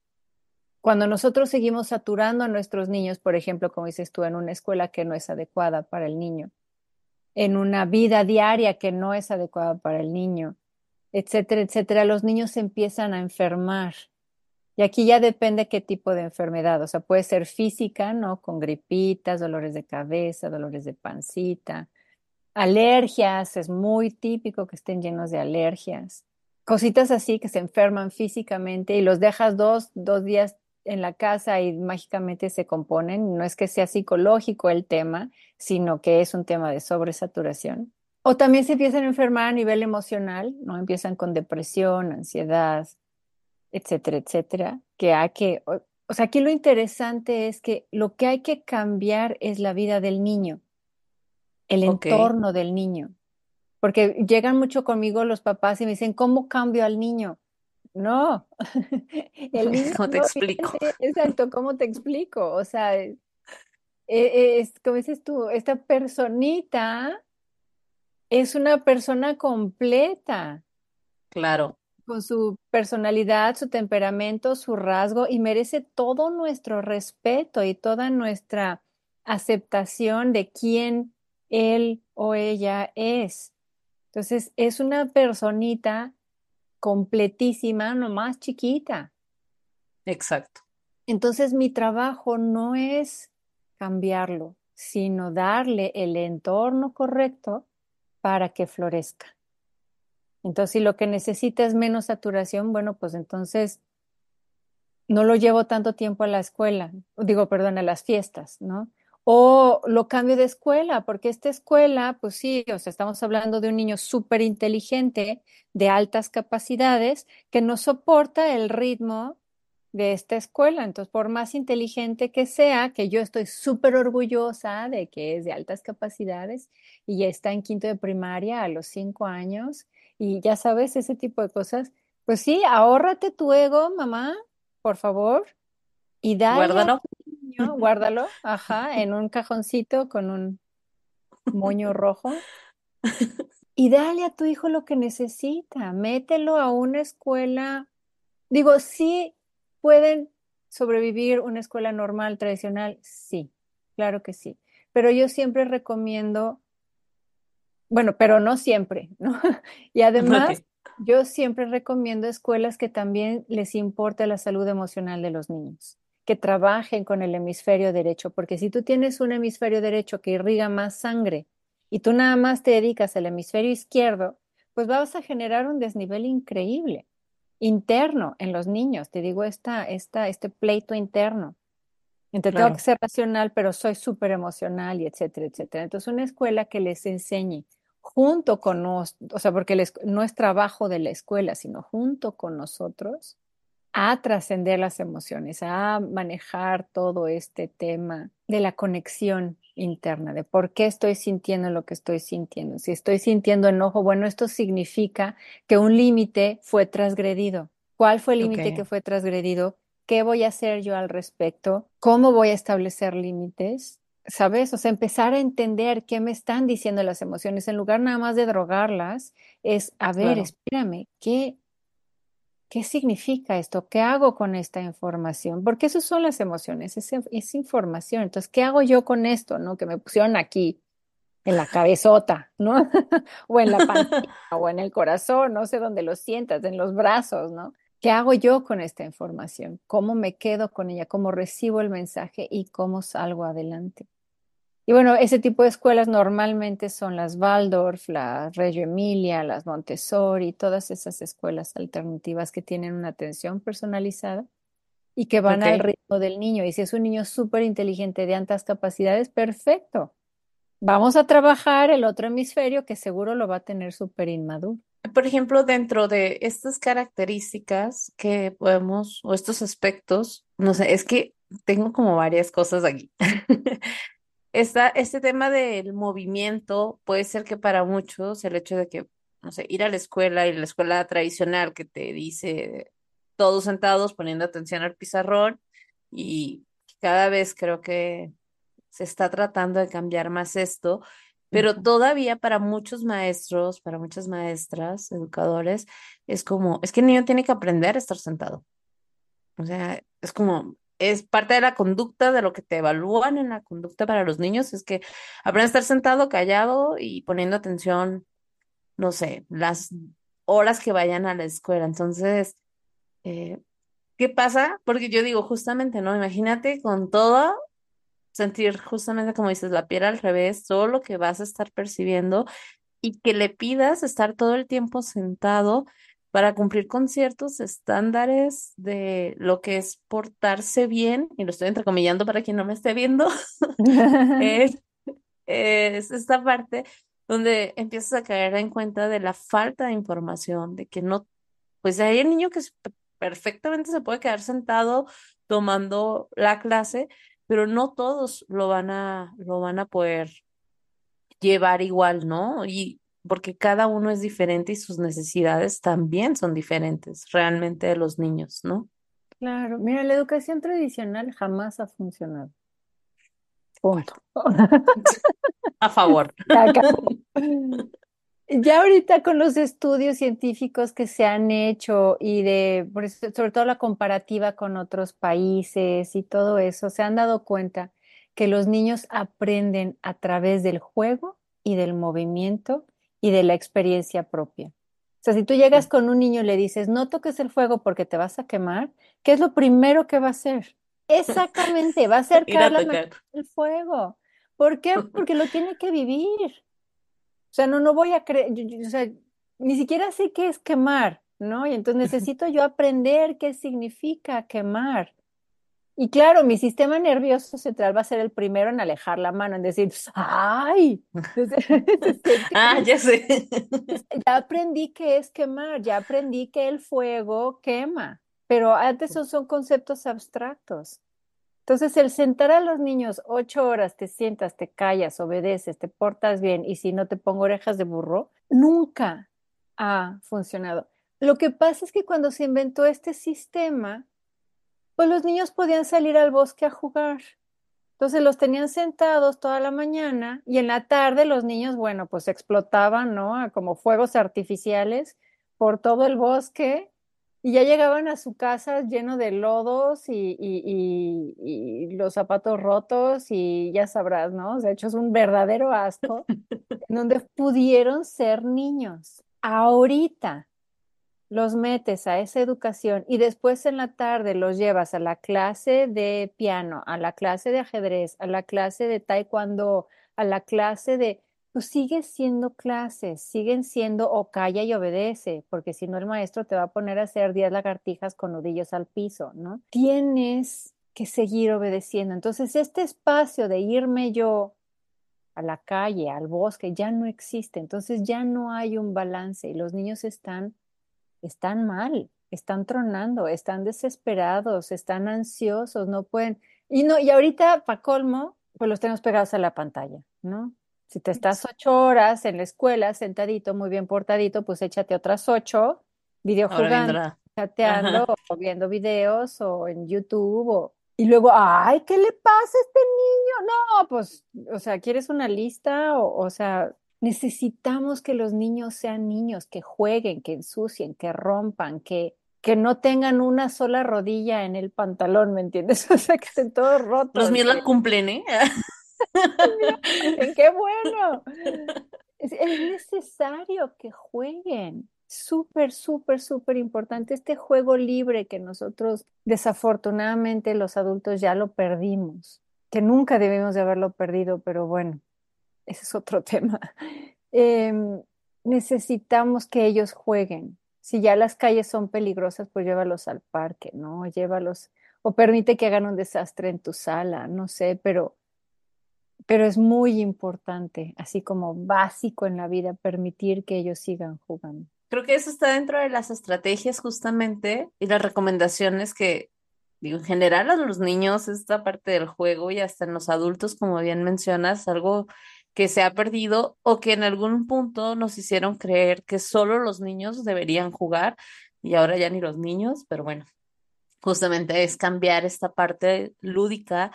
cuando nosotros seguimos saturando a nuestros niños, por ejemplo, como dices tú, en una escuela que no es adecuada para el niño, en una vida diaria que no es adecuada para el niño, etcétera, etcétera, los niños se empiezan a enfermar. Y aquí ya depende qué tipo de enfermedad, o sea, puede ser física, ¿no? Con gripitas, dolores de cabeza, dolores de pancita, alergias, es muy típico que estén llenos de alergias, cositas así que se enferman físicamente y los dejas dos, dos días en la casa y mágicamente se componen. No es que sea psicológico el tema, sino que es un tema de sobresaturación. O también se empiezan a enfermar a nivel emocional, ¿no? Empiezan con depresión, ansiedad, etcétera, etcétera, que hay que, o, o sea, aquí lo interesante es que lo que hay que cambiar es la vida del niño, el entorno del niño, porque llegan mucho conmigo los papás y me dicen, ¿cómo cambio al niño? No, [LAUGHS] el niño [LAUGHS] ¿cómo te no explico? [LAUGHS] exacto, ¿cómo te explico? O sea, eh, eh, es, como dices tú, esta personita es una persona completa. Claro, con su personalidad, su temperamento, su rasgo y merece todo nuestro respeto y toda nuestra aceptación de quién él o ella es. Entonces, es una personita completísima, no más chiquita. exacto. Entonces, mi trabajo no es cambiarlo, sino darle el entorno correcto para que florezca. Entonces, si lo que necesita es menos saturación, bueno, pues entonces no lo llevo tanto tiempo a la escuela, digo, perdón, a las fiestas, ¿no? O lo cambio de escuela, porque esta escuela, pues sí, o sea, estamos hablando de un niño súper inteligente, de altas capacidades, que no soporta el ritmo de esta escuela. Entonces, por más inteligente que sea, que yo estoy súper orgullosa de que es de altas capacidades y ya está en quinto de primaria a los cinco años, y ya sabes, ese tipo de cosas, pues sí, ahórrate tu ego, mamá, por favor, y dale niño, guárdalo, ajá, en un cajoncito con un moño rojo, y dale a tu hijo lo que necesita, mételo a una escuela. Digo, sí pueden sobrevivir una escuela normal, tradicional, sí, claro que sí, pero yo siempre recomiendo Bueno, pero no siempre, ¿no? [LAUGHS] Y además, yo siempre recomiendo escuelas que también les importe la salud emocional de los niños, que trabajen con el hemisferio derecho, porque si tú tienes un hemisferio derecho que irriga más sangre y tú nada más te dedicas al hemisferio izquierdo, pues vas a generar un desnivel increíble. interno en los niños, te digo, esta, esta, este pleito interno. Entonces tengo Claro. que ser racional, pero soy súper emocional y etcétera, etcétera. Entonces una escuela que les enseñe junto con nos, o sea, porque la esc- no es trabajo de la escuela, sino junto con nosotros, a trascender las emociones, a manejar todo este tema de la conexión interna, de por qué estoy sintiendo lo que estoy sintiendo. Si estoy sintiendo enojo, bueno, esto significa que un límite fue transgredido. ¿Cuál fue el límite que fue transgredido? ¿Qué voy a hacer yo al respecto? ¿Cómo voy a establecer límites? ¿Sabes? O sea, empezar a entender qué me están diciendo las emociones en lugar nada más de drogarlas, es, a ver, Claro. espérame, ¿qué, ¿Qué significa esto? ¿Qué hago con esta información? Porque eso son las emociones, es, información. Entonces, ¿qué hago yo con esto, no? Que me pusieron aquí, en la cabezota, ¿no? [LAUGHS] O en la pantorrilla, o en el corazón, no sé dónde lo sientas, en los brazos, ¿no? ¿Qué hago yo con esta información? ¿Cómo me quedo con ella? ¿Cómo recibo el mensaje y cómo salgo adelante? Y bueno, ese tipo de escuelas normalmente son las Waldorf, la Reggio Emilia, las Montessori, todas esas escuelas alternativas que tienen una atención personalizada y que van al ritmo del niño. Y si es un niño súper inteligente de altas capacidades, perfecto. Vamos a trabajar el otro hemisferio que seguro lo va a tener súper inmaduro. Por ejemplo, dentro de estas características que podemos, o estos aspectos, no sé, es que tengo como varias cosas aquí. [LAUGHS] Esta, este tema del movimiento puede ser que para muchos el hecho de que, no sé, ir a la escuela y la escuela tradicional que te dice todos sentados poniendo atención al pizarrón y cada vez creo que se está tratando de cambiar más esto, pero todavía para muchos maestros, para muchas maestras, educadores, es como, es que el niño tiene que aprender a estar sentado. O sea, es como, es parte de la conducta, de lo que te evalúan en la conducta para los niños, es que aprende a estar sentado, callado y poniendo atención, no sé, las horas que vayan a la escuela. Entonces, eh, ¿qué pasa? Porque yo digo, justamente, ¿no? Imagínate con todo, sentir justamente como dices, la piel al revés, todo lo que vas a estar percibiendo y que le pidas estar todo el tiempo sentado para cumplir con ciertos estándares de lo que es portarse bien, y lo estoy entrecomillando para quien no me esté viendo, [LAUGHS] [LAUGHS] es, es esta parte donde empiezas a caer en cuenta de la falta de información, de que no, pues hay el niño que perfectamente se puede quedar sentado tomando la clase, pero no todos lo van a, lo van a poder llevar igual, ¿no? Y porque cada uno es diferente y sus necesidades también son diferentes realmente de los niños, ¿no? Claro, mira, la educación tradicional jamás ha funcionado. Punto. A favor. [LAUGHS] Ya ahorita con los estudios científicos que se han hecho y de, por eso, sobre todo la comparativa con otros países y todo eso, se han dado cuenta que los niños aprenden a través del juego y del movimiento y de la experiencia propia. O sea, si tú llegas con un niño y le dices, no toques el fuego porque te vas a quemar, ¿qué es lo primero que va a hacer? Exactamente, va a [LAUGHS] acercar la al fuego. ¿Por qué? Porque lo tiene que vivir. O sea, no, no voy a creer, o sea, ni siquiera sé qué es quemar, ¿no? Y entonces [LAUGHS] necesito yo aprender qué significa quemar. Y claro, mi sistema nervioso central va a ser el primero en alejar la mano, en decir, ¡ay! Siente [LAUGHS] [LAUGHS] Ah, ya sé. ya aprendí qué es quemar, ya aprendí que el fuego quema, pero antes son, son conceptos abstractos. Entonces, el sentar a los niños ocho horas, te sientas, te callas, obedeces, te portas bien y si no te pongo orejas de burro, nunca ha funcionado. Lo que pasa es que cuando se inventó este sistema, pues los niños podían salir al bosque a jugar. Entonces los tenían sentados toda la mañana y en la tarde los niños, bueno, pues explotaban, ¿no? Como fuegos artificiales por todo el bosque y ya llegaban a su casa lleno de lodos y, y- y- y los zapatos rotos y ya sabrás, ¿no? O sea, hecho es un verdadero asco [LAUGHS] en donde pudieron ser niños. Ahorita los metes a esa educación y después en la tarde los llevas a la clase de piano, a la clase de ajedrez, a la clase de taekwondo, a la clase de pues sigue siendo clases, siguen siendo o calla y obedece, porque si no el maestro te va a poner a hacer 10 lagartijas con nudillos al piso, ¿no? Tienes que seguir obedeciendo. Entonces, este espacio de irme yo a la calle, al bosque, ya no existe. Entonces ya no hay un balance y los niños están, están mal, están tronando, están desesperados, están ansiosos, no pueden. Y no, y ahorita, para colmo, pues los tenemos pegados a la pantalla, ¿no? Si te estás ocho horas en la escuela sentadito, muy bien portadito, pues échate otras ocho videojugando, chateando, o viendo videos, o en YouTube, o y luego, ay, ¿qué le pasa a este niño? No, pues, o sea, ¿quieres una lista? O, o sea, necesitamos que los niños sean niños, que jueguen, que ensucien, que rompan, que, que no tengan una sola rodilla en el pantalón, ¿me entiendes? [LAUGHS] O sea, que estén todos rotos. Los míos la [LAUGHS] cumplen, ¿eh? ¡Qué bueno! es necesario que jueguen súper, súper, súper importante este juego libre que nosotros desafortunadamente los adultos ya lo perdimos, que nunca debemos de haberlo perdido, pero bueno, ese es otro [LAUGHS] tema. Em, necesitamos que ellos jueguen. Si ya las calles son peligrosas, pues llévalos al parque, ¿no? Llévalos o permite que hagan un desastre en tu sala, no sé, pero pero es muy importante, así como básico en la vida, permitir que ellos sigan jugando. Creo que eso está dentro de las estrategias justamente y las recomendaciones que, digo, en general a los niños, esta parte del juego y hasta en los adultos, como bien mencionas, algo que se ha perdido o que en algún punto nos hicieron creer que solo los niños deberían jugar y ahora ya ni los niños, pero bueno, justamente es cambiar esta parte lúdica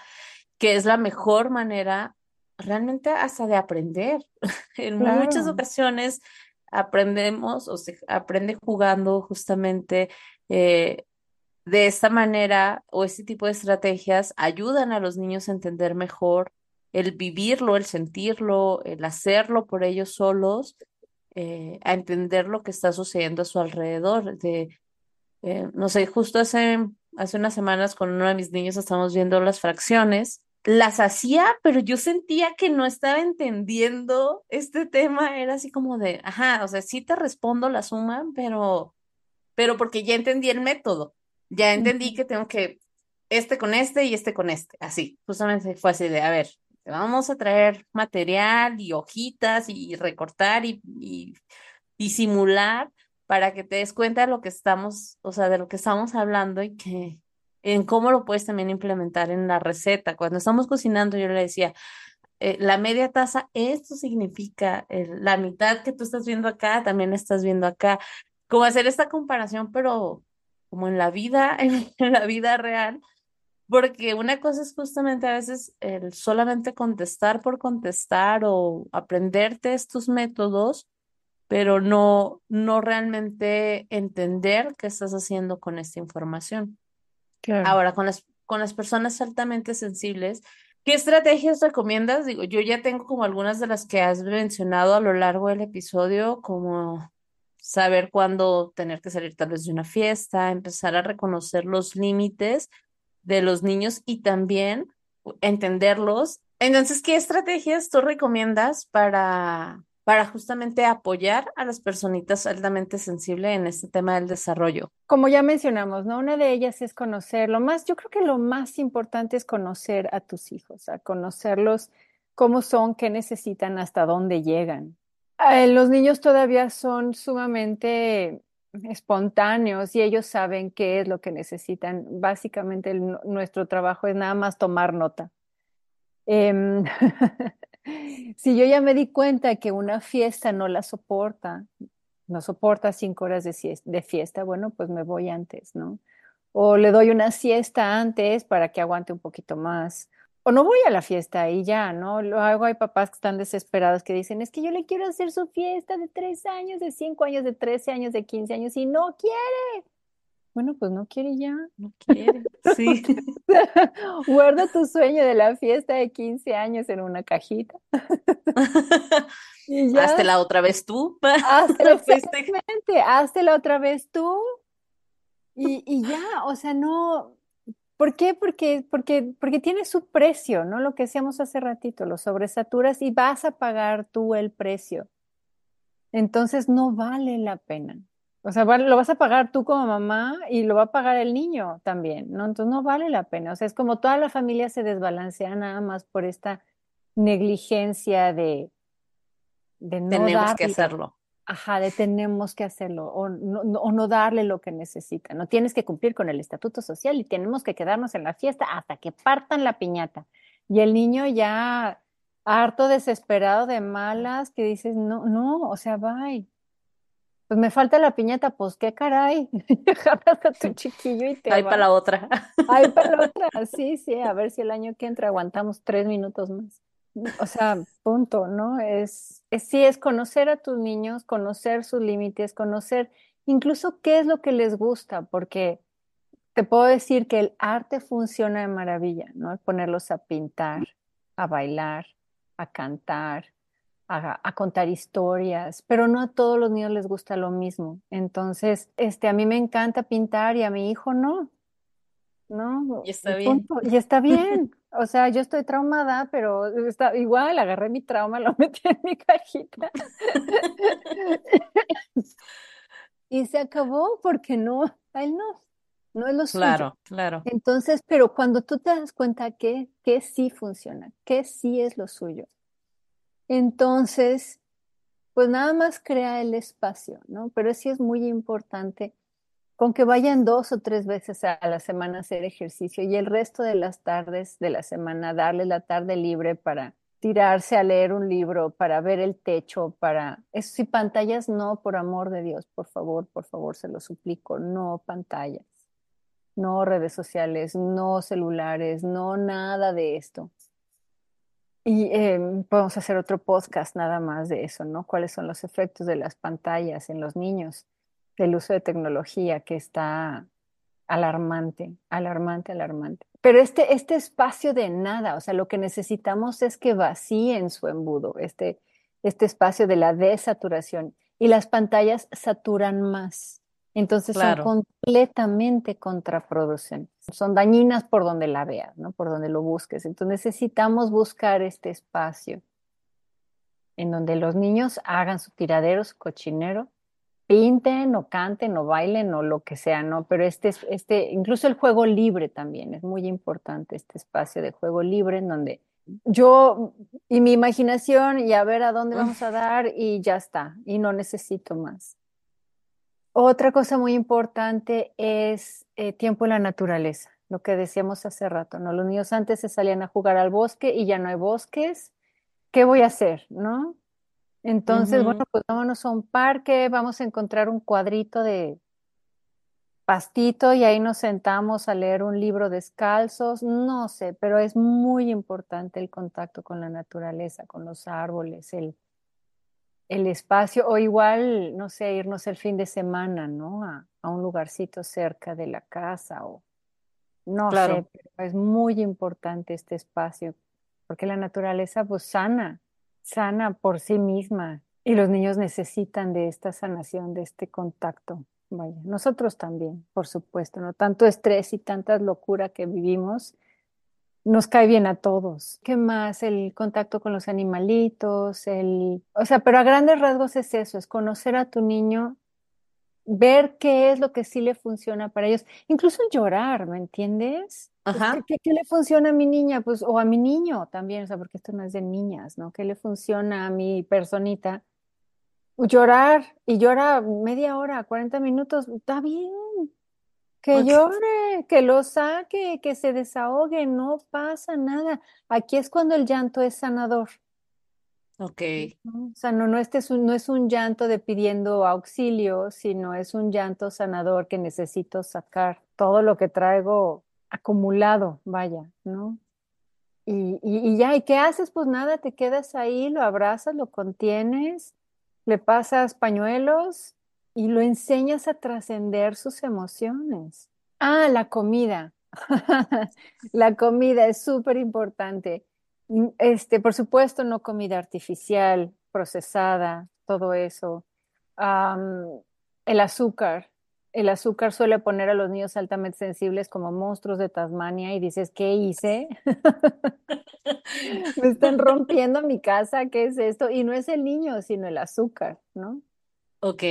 que es la mejor manera realmente hasta de aprender. [LAUGHS] en muchas ocasiones aprendemos o se aprende jugando justamente eh, de esta manera o este tipo de estrategias ayudan a los niños a entender mejor el vivirlo, el sentirlo, el hacerlo por ellos solos, eh, a entender lo que está sucediendo a su alrededor. De, eh, no sé, justo hace, hace unas semanas con uno de mis niños estamos viendo las fracciones las hacía, pero yo sentía que no estaba entendiendo este tema, era así como de, ajá, o sea, sí te respondo la suma, pero, pero porque ya entendí el método, ya entendí que tengo que este con este y este con este, así, justamente fue así de, a ver, vamos a traer material y hojitas y recortar y, y, y simular para que te des cuenta de lo que estamos, o sea, de lo que estamos hablando y que en cómo lo puedes también implementar en la receta. Cuando estamos cocinando, yo le decía, eh, la media taza, esto significa la mitad que tú estás viendo acá, también estás viendo acá. Como hacer esta comparación, pero como en la vida, [LAUGHS] en, la vida real, porque una cosa es justamente a veces el solamente contestar por contestar o aprenderte estos métodos, pero no, no realmente entender qué estás haciendo con esta información. Ahora, con las, con las personas altamente sensibles, ¿qué estrategias recomiendas? Digo, yo ya tengo como algunas de las que has mencionado a lo largo del episodio, como saber cuándo tener que salir tal vez de una fiesta, empezar a reconocer los límites de los niños y también entenderlos. Entonces, ¿qué estrategias tú recomiendas para, para justamente apoyar a las personitas altamente sensibles en este tema del desarrollo. Como ya mencionamos, ¿no? Una de ellas es conocer, lo más, yo creo que lo más importante es conocer a tus hijos, a conocerlos cómo son, qué necesitan, hasta dónde llegan. Eh, los niños todavía son sumamente espontáneos y ellos saben qué es lo que necesitan. Básicamente nuestro trabajo es nada más tomar nota. Em, [LAUGHS] si yo ya me di cuenta que una fiesta no la soporta, no soporta cinco horas de, fiesta, bueno, pues me voy antes, ¿no? O le doy una siesta antes para que aguante un poquito más. O no voy a la fiesta y ya, ¿no? Luego hay papás que están desesperados que dicen, es que yo le quiero hacer su fiesta de tres años, de cinco años, de trece años, de quince años y no quiere. Bueno, pues no quiere ya. No quiere, [LAUGHS] sí. [LAUGHS] Guarda tu sueño de la fiesta de 15 años en una cajita. [LAUGHS] y Hazte la otra vez tú. Exactamente, hazte la otra vez tú. Y, y ya, o sea, no, ¿Por qué? Porque, porque, porque tiene su precio, ¿no? Lo que decíamos hace ratito, lo sobresaturas y vas a pagar tú el precio. Entonces no vale la pena. O sea, lo vas a pagar tú como mamá y lo va a pagar el niño también, ¿no? Entonces no vale la pena. O sea, es como toda la familia se desbalancea nada más por esta negligencia de, de no Tenemos que hacerlo. Ajá, de tenemos que hacerlo o no, o no darle lo que necesita. No tienes que cumplir con el estatuto social y tenemos que quedarnos en la fiesta hasta que partan la piñata. Y el niño ya harto desesperado de malas que dices, no, no, o sea, bye. Pues me falta la piñata, pues qué caray. [LAUGHS] Jalas a tu chiquillo y te Ahí para la otra. Ahí para la [LAUGHS] otra, sí, sí, a ver si el año que entra aguantamos tres minutos más. O sea, punto, ¿no? Es, es sí, es conocer a tus niños, conocer sus límites, conocer incluso qué es lo que les gusta, porque te puedo decir que el arte funciona de maravilla, ¿no? Ponerlos a pintar, a bailar, a cantar, a, a, contar historias, pero no a todos los niños les gusta lo mismo. Entonces, este, a mí me encanta pintar y a mi hijo no. ¿no? Y está bien. Y está bien. [LAUGHS] O sea, yo estoy traumada, pero está igual, agarré mi trauma, [LAUGHS] lo metí en mi cajita. [LAUGHS] y se acabó porque no, a él no, no es lo suyo. Claro, claro. Entonces, pero cuando tú te das cuenta que, que sí funciona, que sí es lo suyo, entonces, pues nada más crea el espacio, ¿no? Pero sí es muy importante con que vayan dos o tres veces a la semana a hacer ejercicio y el resto de las tardes de la semana darle la tarde libre para tirarse a leer un libro, para ver el techo, para... Eso sí, pantallas no, por amor de Dios, por favor, por favor, se lo suplico, no pantallas, no redes sociales, no celulares, no nada de esto. Y eh, podemos hacer otro podcast nada más de eso, ¿no? ¿Cuáles son los efectos de las pantallas en los niños? Del uso de tecnología que está alarmante, alarmante, alarmante. Pero este, este espacio de nada, o sea, lo que necesitamos es que vacíen su embudo, este, este espacio de la desaturación. Y las pantallas saturan más. Entonces son completamente contraproducentes. Son dañinas por donde la veas, ¿no? Por donde lo busques. Entonces necesitamos buscar este espacio en donde los niños hagan su tiradero, su cochinero, pinten o canten o bailen o lo que sea, ¿no? Pero este, este, incluso el juego libre también, es muy importante este espacio de juego libre en donde yo y mi imaginación y a ver a dónde vamos a dar y ya está, y no necesito más. Otra cosa muy importante es eh, tiempo en la naturaleza, lo que decíamos hace rato, ¿no? Los niños antes se salían a jugar al bosque y ya no hay bosques. ¿Qué voy a hacer, no? Entonces, bueno, pues vámonos a un parque, vamos a encontrar un cuadrito de pastito y ahí nos sentamos a leer un libro descalzos, no sé, pero es muy importante el contacto con la naturaleza, con los árboles, el, el espacio, o igual, no sé, irnos el fin de semana, ¿no? A, a un lugarcito cerca de la casa o no sé, pero es muy importante este espacio, porque la naturaleza pues sana sana por sí misma y los niños necesitan de esta sanación, de este contacto. Vaya, nosotros también, por supuesto, ¿no? Tanto estrés y tanta locura que vivimos nos cae bien a todos. ¿Qué más? El contacto con los animalitos, el... O sea, pero a grandes rasgos es eso, es conocer a tu niño ver qué es lo que sí le funciona para ellos, incluso llorar, ¿me entiendes? Ajá. ¿Qué, qué, le funciona a mi niña? Pues, o a mi niño también, o sea, porque esto no es de niñas, ¿no? ¿Qué le funciona a mi personita? Llorar y llora media hora, 40 minutos, está bien. Que llore, que lo saque, que se desahogue, no pasa nada. Aquí es cuando el llanto es sanador. Ok. O sea, no, no, este es un, no es un llanto de pidiendo auxilio, sino es un llanto sanador que necesito sacar todo lo que traigo acumulado, vaya, ¿no? Y, y, y ya, ¿y qué haces? Pues nada, te quedas ahí, lo abrazas, lo contienes, le pasas pañuelos y lo enseñas a trascender sus emociones. Ah, la comida. [LAUGHS] La comida es súper importante. Mm, Este, por supuesto, no comida artificial, procesada, todo eso. Am, el azúcar el azúcar suele poner a los niños altamente sensibles como monstruos de Tasmania y dices, ¿qué hice? [LAUGHS] Me están rompiendo mi casa, ¿qué es esto? Y no es el niño, sino el azúcar, ¿no? Ok.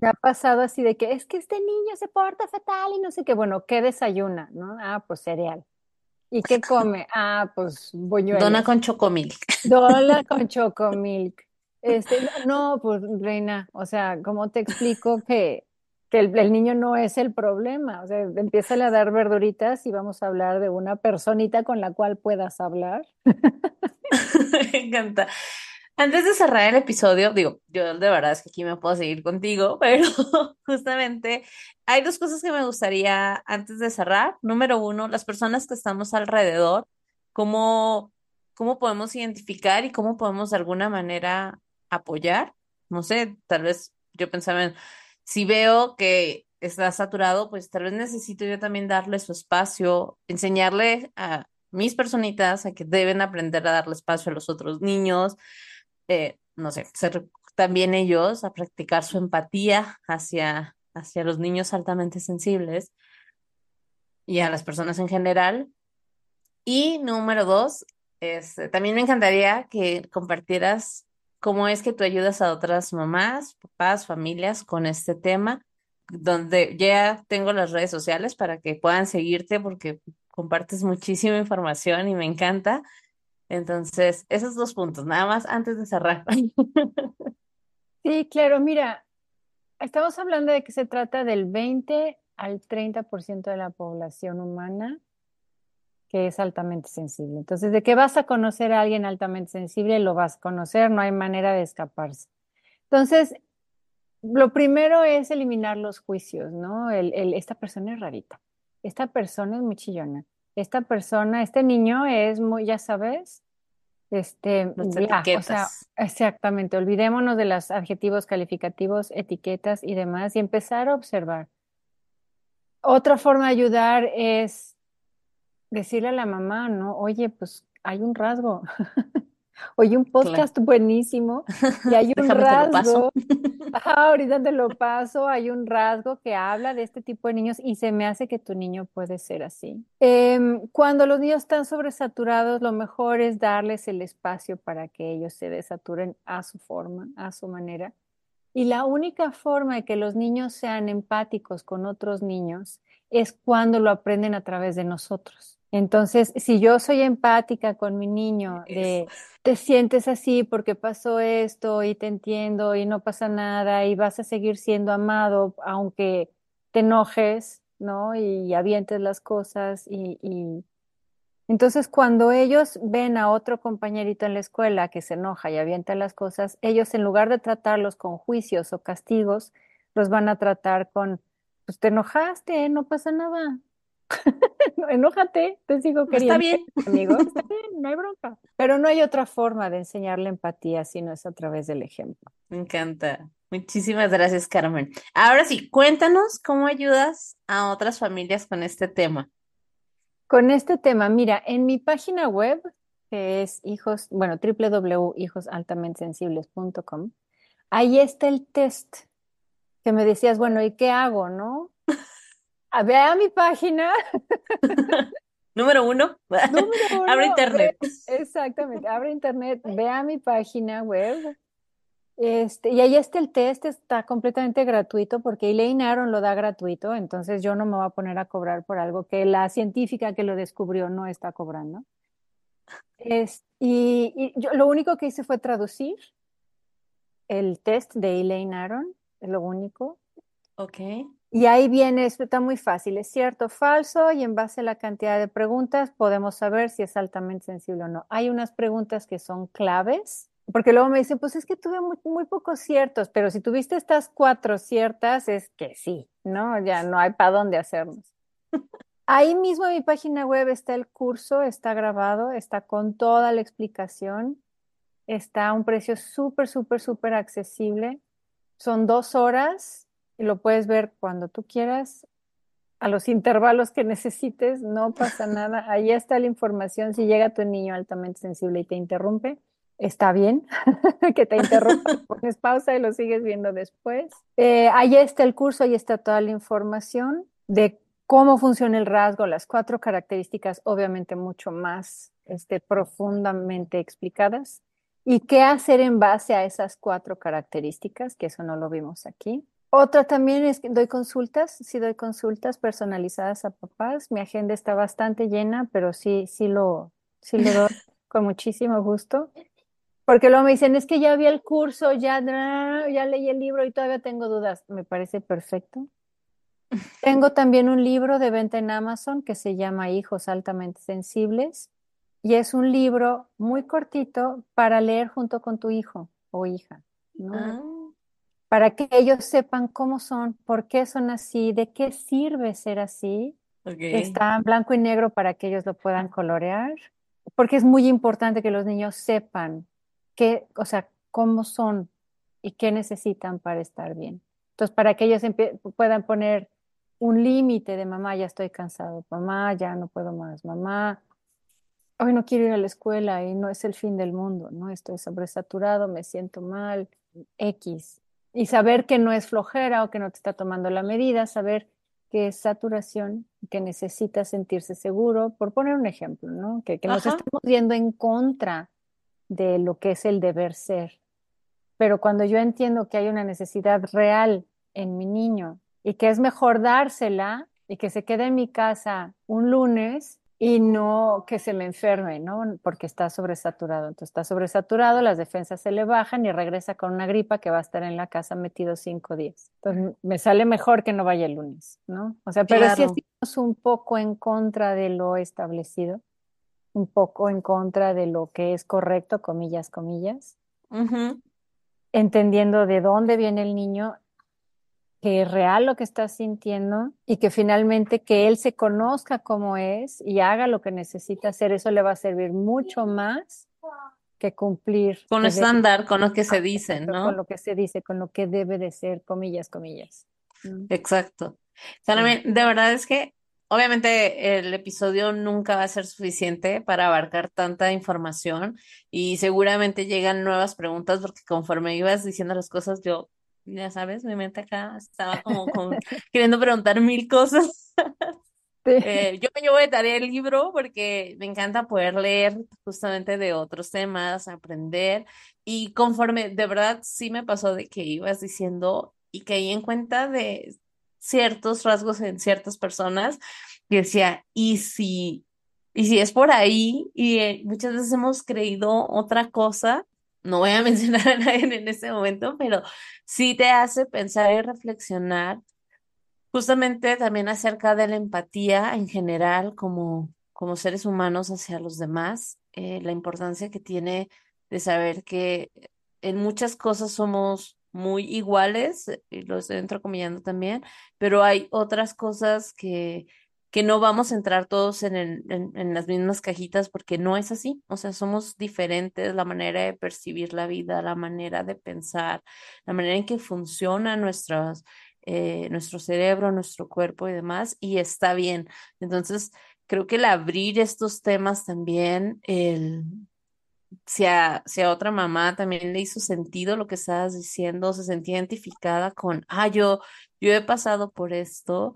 Me ha pasado así de que es que este niño se porta fatal y no sé qué. Bueno, ¿qué desayuna? ¿No? Ah, pues cereal. ¿Y qué come? Ah, pues buñuelos. Dona con chocomilk. Dona [LAUGHS] con chocomilk. Este, no, pues reina, o sea, ¿cómo te explico que, que el, el niño no es el problema? O sea, empieza a dar verduritas y vamos a hablar de una personita con la cual puedas hablar. [LAUGHS] Me encanta. Antes de cerrar el episodio, digo, yo de verdad es que aquí me puedo seguir contigo, [LAUGHS] pero justamente hay dos cosas que me gustaría antes de cerrar. Número uno, las personas que estamos alrededor, cómo, cómo podemos identificar y cómo podemos de alguna manera apoyar. No sé, tal vez yo pensaba en, si veo que está saturado, pues tal vez necesito yo también darle su espacio, enseñarle a mis personitas a que deben aprender a darle espacio a los otros niños eh, no sé, ser también ellos a practicar su empatía hacia, hacia los niños altamente sensibles y a las personas en general. Y número dos, este, también me encantaría que compartieras cómo es que tú ayudas a otras mamás, papás, familias con este tema, donde ya tengo las redes sociales para que puedan seguirte porque compartes muchísima información y me encanta. Entonces, esos dos puntos, nada más antes de cerrar. [LAUGHS] Sí, claro, mira, estamos hablando de que se trata del 20 al 30% de la población humana que es altamente sensible. Entonces, de que vas a conocer a alguien altamente sensible, lo vas a conocer, no hay manera de escaparse. Entonces, lo primero es eliminar los juicios, ¿no? El, el, esta persona es rarita, esta persona es muy chillona, esta persona, este niño es muy, ya sabes, este, ya, o sea, exactamente, olvidémonos de los adjetivos calificativos, etiquetas y demás y empezar a observar. Otra forma de ayudar es decirle a la mamá, ¿no? Oye, pues hay un rasgo. [LAUGHS] Oye, un podcast buenísimo y hay [LAUGHS] un rasgo. [LAUGHS] ahorita te lo paso. Hay un rasgo que habla de este tipo de niños y se me hace que tu niño puede ser así. Em, cuando los niños están sobresaturados, lo mejor es darles el espacio para que ellos se desaturen a su forma, a su manera. Y la única forma de que los niños sean empáticos con otros niños es cuando lo aprenden a través de nosotros. Entonces, si yo soy empática con mi niño, de te sientes así porque pasó esto y te entiendo y no pasa nada y vas a seguir siendo amado aunque te enojes, ¿no? Y, avientes las cosas y, y entonces cuando ellos ven a otro compañerito en la escuela que se enoja y avienta las cosas, ellos en lugar de tratarlos con juicios o castigos, los van a tratar con, pues te enojaste, no pasa nada, [LAUGHS] enójate, te sigo queriendo. Está bien. [LAUGHS] Amigo, está [LAUGHS] bien, no hay bronca. Pero no hay otra forma de enseñarle empatía si no es a través del ejemplo. Me encanta. Muchísimas gracias, Carmen. Ahora sí, cuéntanos cómo ayudas a otras familias con este tema. Con este tema, mira, en mi página web, que es hijos, bueno, www.hijosaltamentesensibles.com, ahí está el test que me decías, bueno, ¿y qué hago, no? Vea mi página. [LAUGHS] Número uno. [LAUGHS] abre internet. exactamente, abre internet, vea mi página web. Este, y ahí está el test, está completamente gratuito porque Elaine Aron lo da gratuito, entonces yo no me voy a poner a cobrar por algo que la científica que lo descubrió no está cobrando. Es, y, yo, lo único que hice fue traducir el test de Elaine Aron, es lo único. Ok. Y ahí viene, está muy fácil, es cierto o falso, y en base a la cantidad de preguntas podemos saber si es altamente sensible o no. Hay unas preguntas que son claves, porque luego me dicen, pues es que tuve muy, muy pocos ciertos, pero si tuviste estas cuatro ciertas, es que sí, ¿no? Ya no hay para dónde hacernos. [LAUGHS] Ahí mismo en mi página web está el curso, está grabado, está con toda la explicación, está a un precio súper, súper, súper accesible. Son dos horas y lo puedes ver cuando tú quieras, a los [LAUGHS] intervalos que necesites, no pasa nada. Ahí está la información. Si llega tu niño altamente sensible y te interrumpe, está bien [LAUGHS] que te interrumpas, pones pausa y lo sigues viendo después. Eh, ahí está el curso, ahí está toda la información de cómo funciona el rasgo, las cuatro características, obviamente mucho más este, profundamente explicadas, y qué hacer en base a esas cuatro características, que eso no lo vimos aquí. Otra también es que doy consultas, sí doy consultas personalizadas a papás. Mi agenda está bastante llena, pero sí, sí lo, sí lo doy [LAUGHS] con muchísimo gusto. Porque luego me dicen, es que ya vi el curso, ya, ya leí el libro y todavía tengo dudas. Me parece perfecto. Tengo también un libro de venta en Amazon que se llama Hijos altamente sensibles y es un libro muy cortito para leer junto con tu hijo o hija, ¿no? Ah, Para que ellos sepan cómo son, por qué son así, de qué sirve ser así. ok. Está en blanco y negro para que ellos lo puedan colorear, porque es muy importante que los niños sepan qué, o sea, cómo son y qué necesitan para estar bien. Entonces, para que ellos puedan poner un límite de mamá, ya estoy cansado, mamá, ya no puedo más, mamá, hoy no quiero ir a la escuela y no es el fin del mundo, ¿no? Estoy sobresaturado, me siento mal, X. Y saber que no es flojera o que no te está tomando la medida, saber que es saturación, que necesita sentirse seguro, por poner un ejemplo, ¿no? Que, que nos Ajá. estamos yendo en contra de lo que es el deber ser. Pero cuando yo entiendo que hay una necesidad real en mi niño y que es mejor dársela y que se quede en mi casa un lunes y no que se me enferme, ¿no? Porque está sobresaturado. Entonces está sobresaturado, las defensas se le bajan y regresa con una gripa que va a estar en la casa metido cinco días. Entonces me sale mejor que no vaya el lunes, ¿no? O sea, pero sí Claro. estamos un poco en contra de lo establecido, un poco en contra de lo que es correcto, comillas, comillas entendiendo de dónde viene el niño, que es real lo que está sintiendo y que finalmente que él se conozca como es y haga lo que necesita hacer, eso le va a servir mucho más que cumplir Con debe- estándar, con lo que se dicen, con ¿no? lo que se dice, con lo que debe de ser, comillas, comillas. Exacto. Solamente, de verdad es que obviamente el episodio nunca va a ser suficiente para abarcar tanta información y seguramente llegan nuevas preguntas porque conforme ibas diciendo las cosas, yo, ya sabes, mi mente acá estaba como, con- queriendo preguntar mil cosas. [LAUGHS] Sí. Eh, yo me llevo de tarea el libro porque me encanta poder leer justamente de otros temas, aprender y conforme, de verdad sí me pasó de que ibas diciendo y caí en cuenta de ciertos rasgos en ciertas personas y decía, ¿y si, y si es por ahí? Y eh, muchas veces hemos creído otra cosa, no voy a [LAUGHS] mencionar a nadie en este momento, pero sí te hace pensar y reflexionar justamente también acerca de la empatía en general como, como seres humanos hacia los demás, eh, la importancia que tiene de saber que en muchas cosas somos muy iguales, y lo estoy entrecomillando también, pero hay otras cosas que, que no vamos a entrar todos en, el- en, las mismas cajitas porque no es así, o sea, somos diferentes, la manera de percibir la vida, la manera de pensar, la manera en que nuestras eh, nuestro cerebro, nuestro cuerpo y demás, y está bien. Entonces, creo que el abrir estos temas también, el, si a, si a otra mamá también le hizo sentido lo que estabas diciendo, se sentía identificada con, ah, yo, yo he pasado por esto.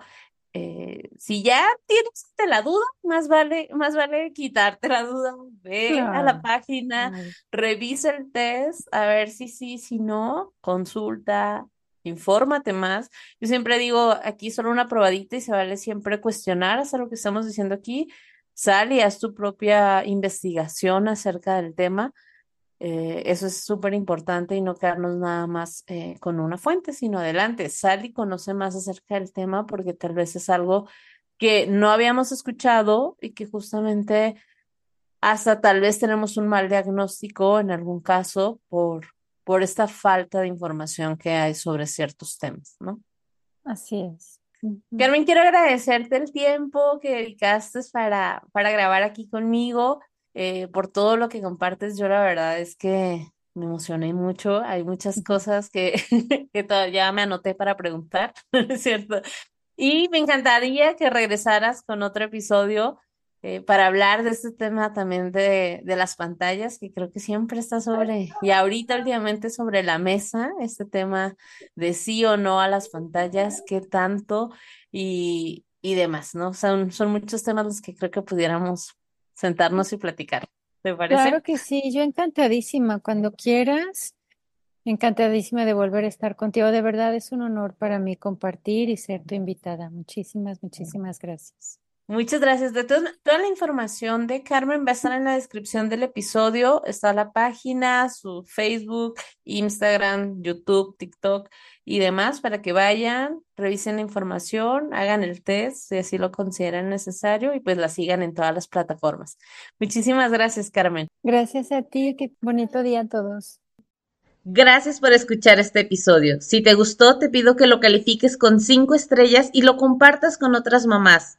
Eh, si ya tienes la duda, más vale, más vale quitarte la duda, ve a la página, claro. revisa el test, a ver si sí, si no, consulta, infórmate más. Yo siempre digo, aquí solo una probadita y se vale siempre cuestionar hasta lo que estamos diciendo aquí. Sal y haz tu propia investigación acerca del tema. Eh, eso es súper importante y no quedarnos nada más eh, con una fuente, sino adelante. Sal y conoce más acerca del tema porque tal vez es algo que no habíamos escuchado y que justamente hasta tal vez tenemos un mal diagnóstico en algún caso por, por esta falta de información que hay sobre ciertos temas, ¿no? Así es. Carmen, quiero agradecerte el tiempo que dedicaste para, para grabar aquí conmigo, eh, por todo lo que compartes. Yo la verdad es que me emocioné mucho. Hay muchas cosas que, [LAUGHS] que todavía me anoté para preguntar, [LAUGHS] ¿no es cierto? Y me encantaría que regresaras con otro episodio eh, para hablar de este tema también de, de las pantallas, que creo que siempre está sobre, y ahorita últimamente sobre la mesa, este tema de sí o no a las pantallas, qué tanto y, y demás, ¿no? Son, son muchos temas los que creo que pudiéramos sentarnos y platicar. ¿Te parece? Claro que sí, yo encantadísima. Cuando quieras, encantadísima de volver a estar contigo. De verdad es un honor para mí compartir y ser tu invitada. Muchísimas, muchísimas gracias. Muchas gracias. De todas- toda la información de Carmen va a estar en la descripción del episodio. Está la página, su Facebook, Instagram, YouTube, TikTok y demás para que vayan, revisen la información, hagan el test si así lo consideran necesario y pues la sigan en todas las plataformas. Muchísimas gracias, Carmen. Gracias a ti, qué bonito día a todos. Gracias por escuchar este episodio. Si te gustó, te pido que lo califiques con cinco estrellas y lo compartas con otras mamás.